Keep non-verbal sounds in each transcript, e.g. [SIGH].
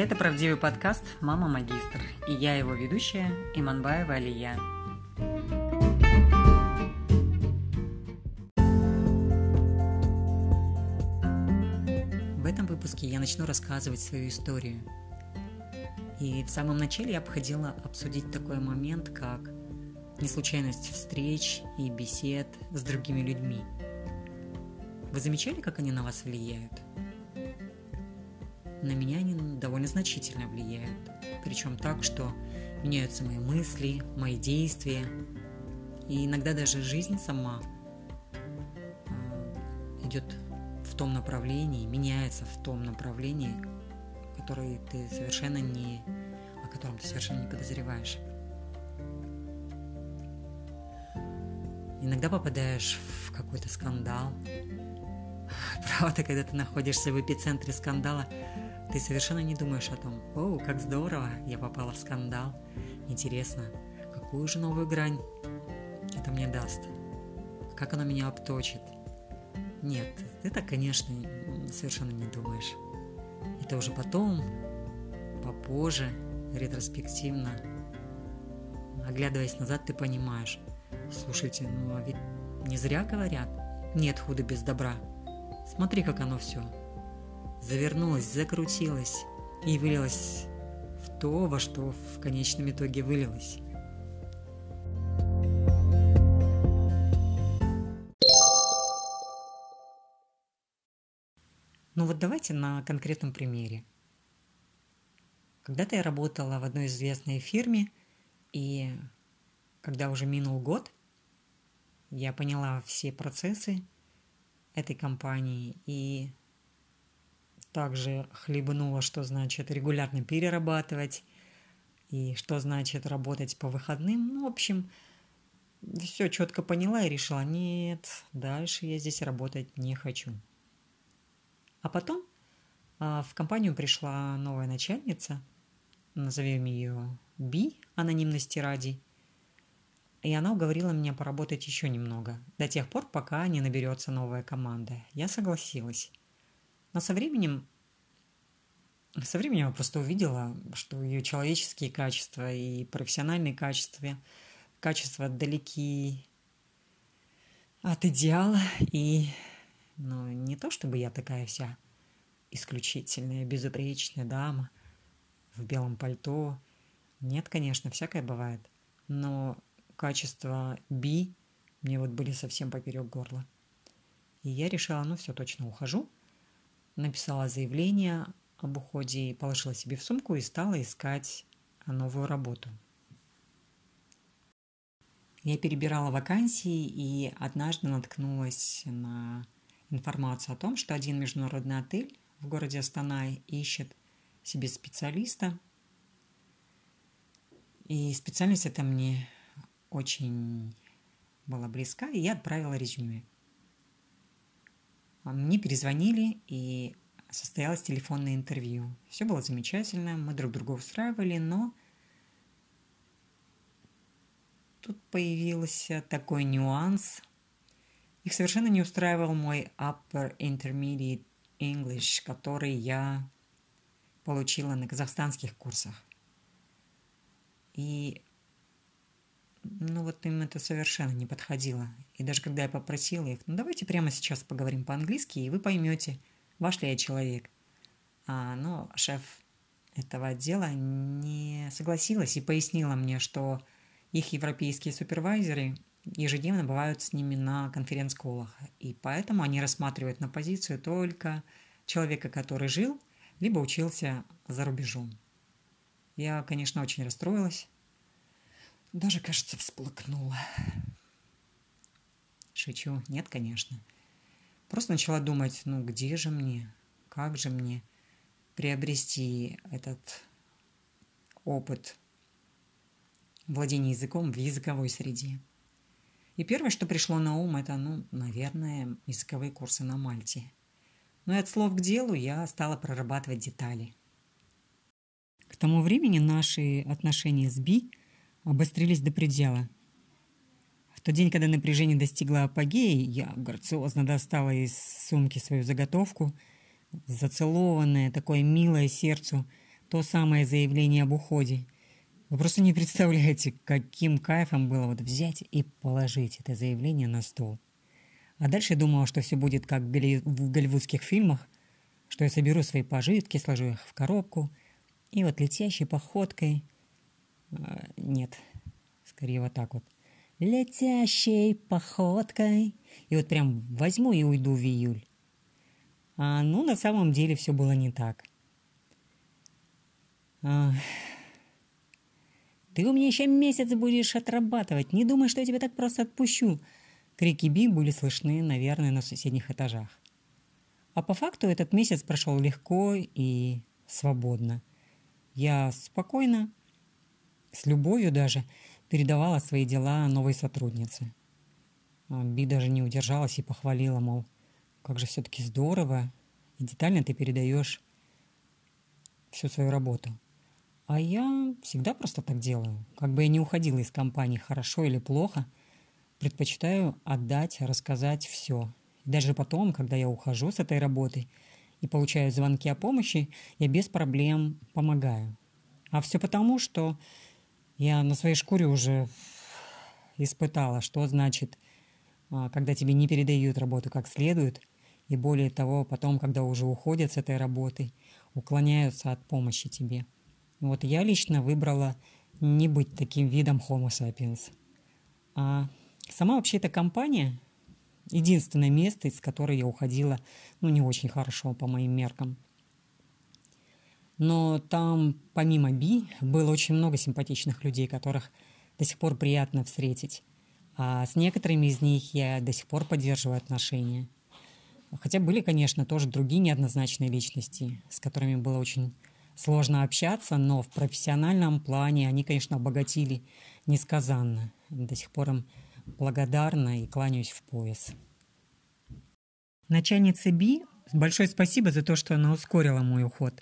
Это правдивый подкаст «Мама Магистр» и я его ведущая Иманбаева Алия. В этом выпуске я начну рассказывать свою историю. И в самом начале я бы хотела обсудить такой момент, как неслучайность встреч и бесед с другими людьми. Вы замечали, как они на вас влияют? На меня они довольно значительно влияют. Причем так, что меняются мои мысли, мои действия. И иногда даже жизнь сама э, идет в том направлении, меняется в том направлении, которое ты совершенно не, о котором ты совершенно не подозреваешь. Иногда попадаешь в какой-то скандал. Правда, когда ты находишься в эпицентре скандала, ты совершенно не думаешь о том, о, как здорово, я попала в скандал. Интересно, какую же новую грань это мне даст? Как оно меня обточит? Нет, ты так, конечно, совершенно не думаешь. Это уже потом, попозже, ретроспективно, оглядываясь назад, ты понимаешь, Слушайте, ну а ведь не зря говорят, нет худа без добра. Смотри, как оно все. Завернулось, закрутилось и вылилось в то, во что в конечном итоге вылилось. Ну вот давайте на конкретном примере. Когда-то я работала в одной известной фирме, и когда уже минул год, я поняла все процессы этой компании и также хлебнула, что значит регулярно перерабатывать и что значит работать по выходным. Ну, в общем, все четко поняла и решила, нет, дальше я здесь работать не хочу. А потом а, в компанию пришла новая начальница, назовем ее Би, анонимности ради – и она уговорила меня поработать еще немного, до тех пор, пока не наберется новая команда. Я согласилась. Но со временем со временем я просто увидела, что ее человеческие качества и профессиональные качества, качества далеки от идеала. И ну, не то, чтобы я такая вся исключительная, безупречная дама в белом пальто. Нет, конечно, всякое бывает. Но качества B мне вот были совсем поперек горла. И я решила, ну все, точно ухожу. Написала заявление об уходе, положила себе в сумку и стала искать новую работу. Я перебирала вакансии и однажды наткнулась на информацию о том, что один международный отель в городе Астана ищет себе специалиста. И специальность эта мне очень была близка, и я отправила резюме. А мне перезвонили, и состоялось телефонное интервью. Все было замечательно, мы друг друга устраивали, но тут появился такой нюанс. Их совершенно не устраивал мой Upper Intermediate English, который я получила на казахстанских курсах. И ну вот им это совершенно не подходило. И даже когда я попросила их, ну давайте прямо сейчас поговорим по-английски, и вы поймете, ваш ли я человек. А, но шеф этого отдела не согласилась и пояснила мне, что их европейские супервайзеры ежедневно бывают с ними на конференц-колах, и поэтому они рассматривают на позицию только человека, который жил, либо учился за рубежом. Я, конечно, очень расстроилась, даже, кажется, всплакнула. Шучу. Нет, конечно. Просто начала думать, ну где же мне, как же мне приобрести этот опыт владения языком в языковой среде. И первое, что пришло на ум, это, ну, наверное, языковые курсы на Мальте. Но и от слов к делу я стала прорабатывать детали. К тому времени наши отношения с Би обострились до предела. В тот день, когда напряжение достигло апогея, я грациозно достала из сумки свою заготовку, зацелованное, такое милое сердцу то самое заявление об уходе. Вы просто не представляете, каким кайфом было вот взять и положить это заявление на стол. А дальше думала, что все будет как в голливудских фильмах, что я соберу свои пожитки, сложу их в коробку, и вот летящей походкой... А, нет, скорее вот так вот. Летящей походкой. И вот прям возьму и уйду в июль. А, ну, на самом деле все было не так. А, ты у меня еще месяц будешь отрабатывать. Не думай, что я тебя так просто отпущу. Крики Би были слышны, наверное, на соседних этажах. А по факту этот месяц прошел легко и свободно. Я спокойно, с любовью даже, передавала свои дела новой сотруднице. А Би даже не удержалась и похвалила, мол, как же все-таки здорово и детально ты передаешь всю свою работу. А я всегда просто так делаю. Как бы я не уходила из компании хорошо или плохо, предпочитаю отдать, рассказать все. Даже потом, когда я ухожу с этой работы и получаю звонки о помощи, я без проблем помогаю. А все потому, что я на своей шкуре уже испытала, что значит, а, когда тебе не передают работу как следует, и более того, потом, когда уже уходят с этой работы, уклоняются от помощи тебе – вот я лично выбрала не быть таким видом Homo sapiens. А сама вообще эта компания – единственное место, из которой я уходила, ну, не очень хорошо по моим меркам. Но там, помимо Би, было очень много симпатичных людей, которых до сих пор приятно встретить. А с некоторыми из них я до сих пор поддерживаю отношения. Хотя были, конечно, тоже другие неоднозначные личности, с которыми было очень сложно общаться, но в профессиональном плане они, конечно, обогатили несказанно. До сих пор им благодарна и кланяюсь в пояс. Начальнице Би большое спасибо за то, что она ускорила мой уход.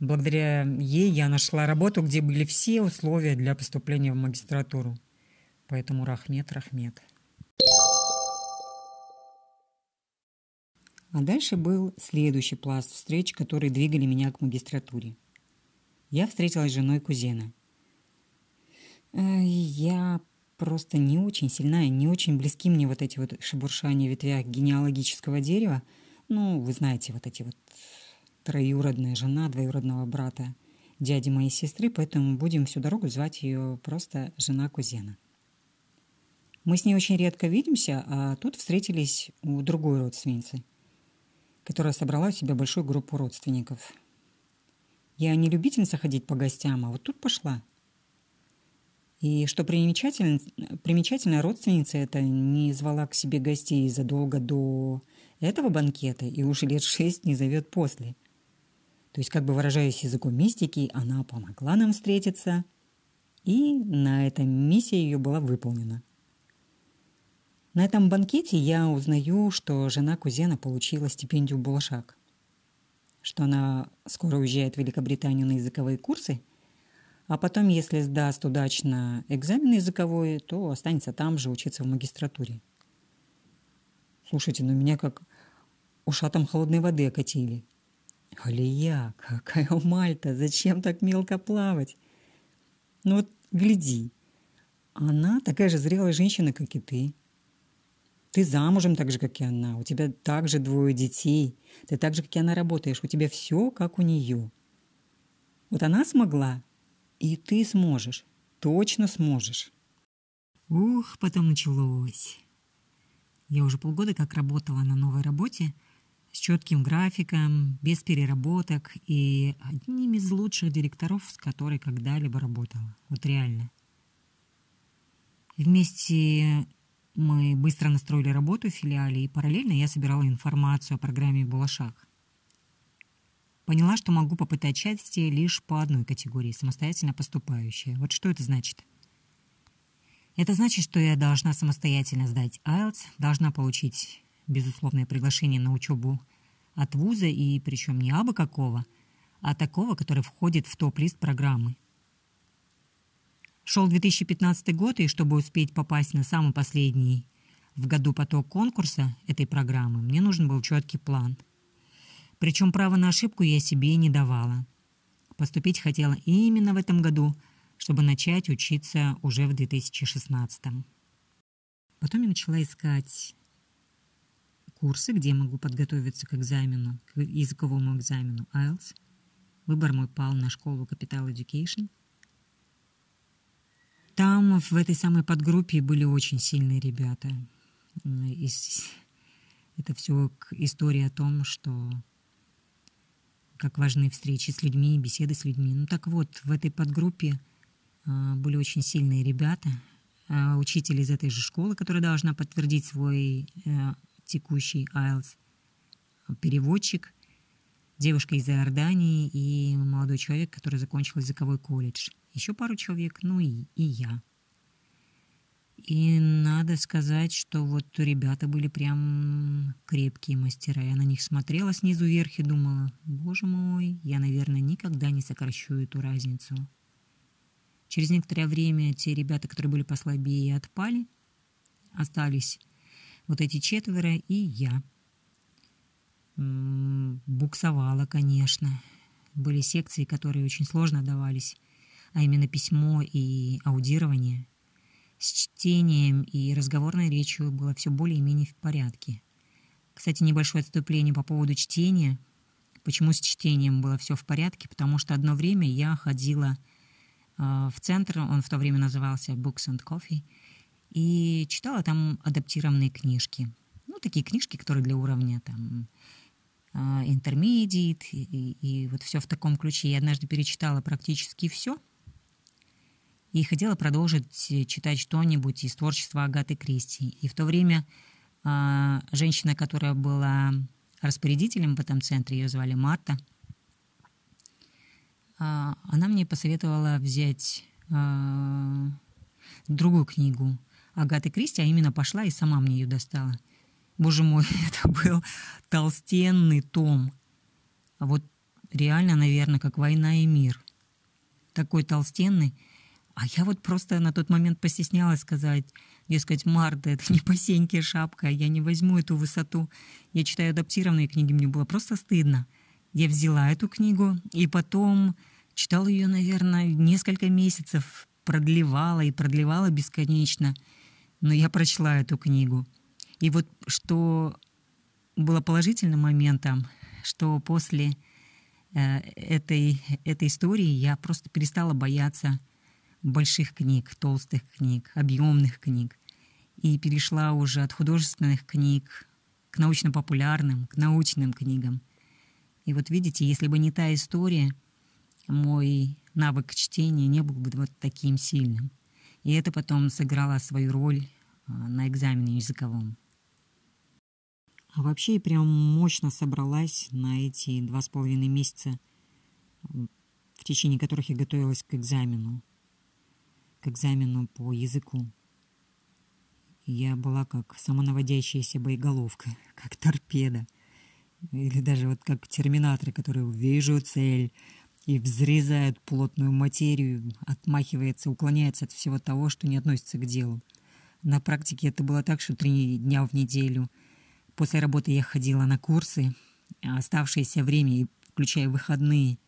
Благодаря ей я нашла работу, где были все условия для поступления в магистратуру. Поэтому рахмет, рахмет. А дальше был следующий пласт встреч, которые двигали меня к магистратуре я встретилась с женой кузена. Э, я просто не очень сильная, не очень близки мне вот эти вот шебуршания в ветвях генеалогического дерева. Ну, вы знаете, вот эти вот троюродная жена двоюродного брата дяди моей сестры, поэтому будем всю дорогу звать ее просто жена кузена. Мы с ней очень редко видимся, а тут встретились у другой родственницы, которая собрала у себя большую группу родственников – я не любительница ходить по гостям, а вот тут пошла. И что примечательно, примечательно родственница эта не звала к себе гостей задолго до этого банкета и уже лет шесть не зовет после. То есть, как бы выражаясь языком мистики, она помогла нам встретиться, и на этом миссия ее была выполнена. На этом банкете я узнаю, что жена кузена получила стипендию Булашак что она скоро уезжает в Великобританию на языковые курсы, а потом, если сдаст удачно экзамен языковой, то останется там же учиться в магистратуре. Слушайте, ну меня как ушатом холодной воды окатили. Алия, какая у Мальта, зачем так мелко плавать? Ну вот гляди, она такая же зрелая женщина, как и ты. Ты замужем так же, как и она. У тебя также двое детей. Ты так же, как и она, работаешь. У тебя все, как у нее. Вот она смогла, и ты сможешь. Точно сможешь. Ух, потом началось. Я уже полгода как работала на новой работе с четким графиком, без переработок и одним из лучших директоров, с которой когда-либо работала. Вот реально. Вместе мы быстро настроили работу в филиале, и параллельно я собирала информацию о программе «Булашак». Поняла, что могу попытать счастье лишь по одной категории, самостоятельно поступающая. Вот что это значит? Это значит, что я должна самостоятельно сдать IELTS, должна получить безусловное приглашение на учебу от вуза, и причем не абы какого, а такого, который входит в топ-лист программы – Шел 2015 год, и чтобы успеть попасть на самый последний в году поток конкурса этой программы, мне нужен был четкий план. Причем право на ошибку я себе не давала. поступить хотела именно в этом году, чтобы начать учиться уже в 2016. Потом я начала искать курсы, где я могу подготовиться к экзамену, к языковому экзамену IELTS. Выбор мой пал на школу Capital Education. Там, в этой самой подгруппе, были очень сильные ребята. Это все история о том, что как важны встречи с людьми, беседы с людьми. Ну так вот, в этой подгруппе а, были очень сильные ребята, а, учитель из этой же школы, которая должна подтвердить свой э, текущий IELTS, переводчик, девушка из Иордании и молодой человек, который закончил языковой колледж. Еще пару человек, ну и, и я. И надо сказать, что вот ребята были прям крепкие мастера. Я на них смотрела снизу вверх и думала, боже мой, я, наверное, никогда не сокращу эту разницу. Через некоторое время те ребята, которые были послабее, отпали. Остались вот эти четверо и я. Буксовала, конечно. Были секции, которые очень сложно давались, а именно письмо и аудирование. С чтением и разговорной речью было все более-менее в порядке. Кстати, небольшое отступление по поводу чтения. Почему с чтением было все в порядке? Потому что одно время я ходила э, в центр, он в то время назывался Books and Coffee – и читала там адаптированные книжки. Ну, такие книжки, которые для уровня там интермедиат и, и, и вот все в таком ключе. Я однажды перечитала практически все и хотела продолжить читать что-нибудь из творчества Агаты Кристи. И в то время а, женщина, которая была распорядителем в этом центре, ее звали Марта, а, она мне посоветовала взять а, другую книгу Агаты Кристи, а именно пошла и сама мне ее достала. Боже мой, [LAUGHS] это был толстенный том. А вот реально, наверное, как «Война и мир». Такой толстенный. А я вот просто на тот момент постеснялась сказать, дескать, Марта, это не по сеньке шапка, я не возьму эту высоту. Я читаю адаптированные книги, мне было просто стыдно. Я взяла эту книгу и потом читала ее, наверное, несколько месяцев, продлевала и продлевала бесконечно – но я прочла эту книгу. И вот что было положительным моментом, что после э, этой, этой истории я просто перестала бояться больших книг, толстых книг, объемных книг. И перешла уже от художественных книг к научно-популярным, к научным книгам. И вот видите, если бы не та история, мой навык чтения не был бы вот таким сильным. И это потом сыграло свою роль а, на экзамене языковом. А вообще я прям мощно собралась на эти два с половиной месяца, в течение которых я готовилась к экзамену, к экзамену по языку. Я была как самонаводящаяся боеголовка, [LAUGHS] как торпеда. Или даже вот как терминаторы, которые «вижу цель», и взрезает плотную материю, отмахивается, уклоняется от всего того, что не относится к делу. На практике это было так, что три дня в неделю после работы я ходила на курсы, а оставшееся время, включая выходные,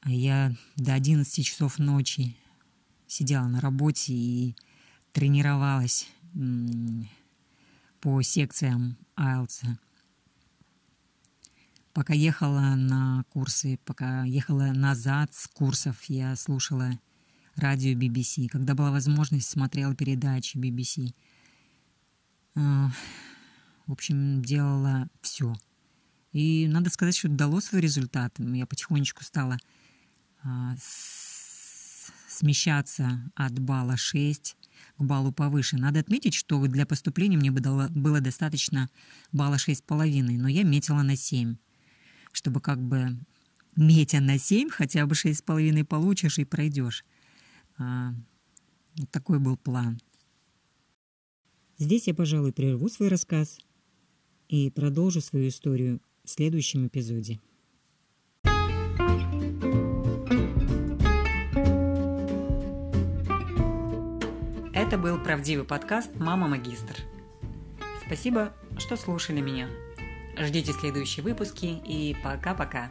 а я до 11 часов ночи сидела на работе и тренировалась по секциям IELTS. Пока ехала на курсы, пока ехала назад с курсов, я слушала радио BBC. Когда была возможность, смотрела передачи BBC. А, в общем, делала все. И надо сказать, что дало свой результат. Я потихонечку стала а, смещаться от балла 6 к баллу повыше. Надо отметить, что для поступления мне было достаточно балла 6,5, но я метила на 7 чтобы как бы метя на 7, хотя бы 6,5 получишь и пройдешь. А, вот такой был план. Здесь я, пожалуй, прерву свой рассказ и продолжу свою историю в следующем эпизоде. Это был правдивый подкаст «Мама Магистр». Спасибо, что слушали меня. Ждите следующие выпуски и пока-пока.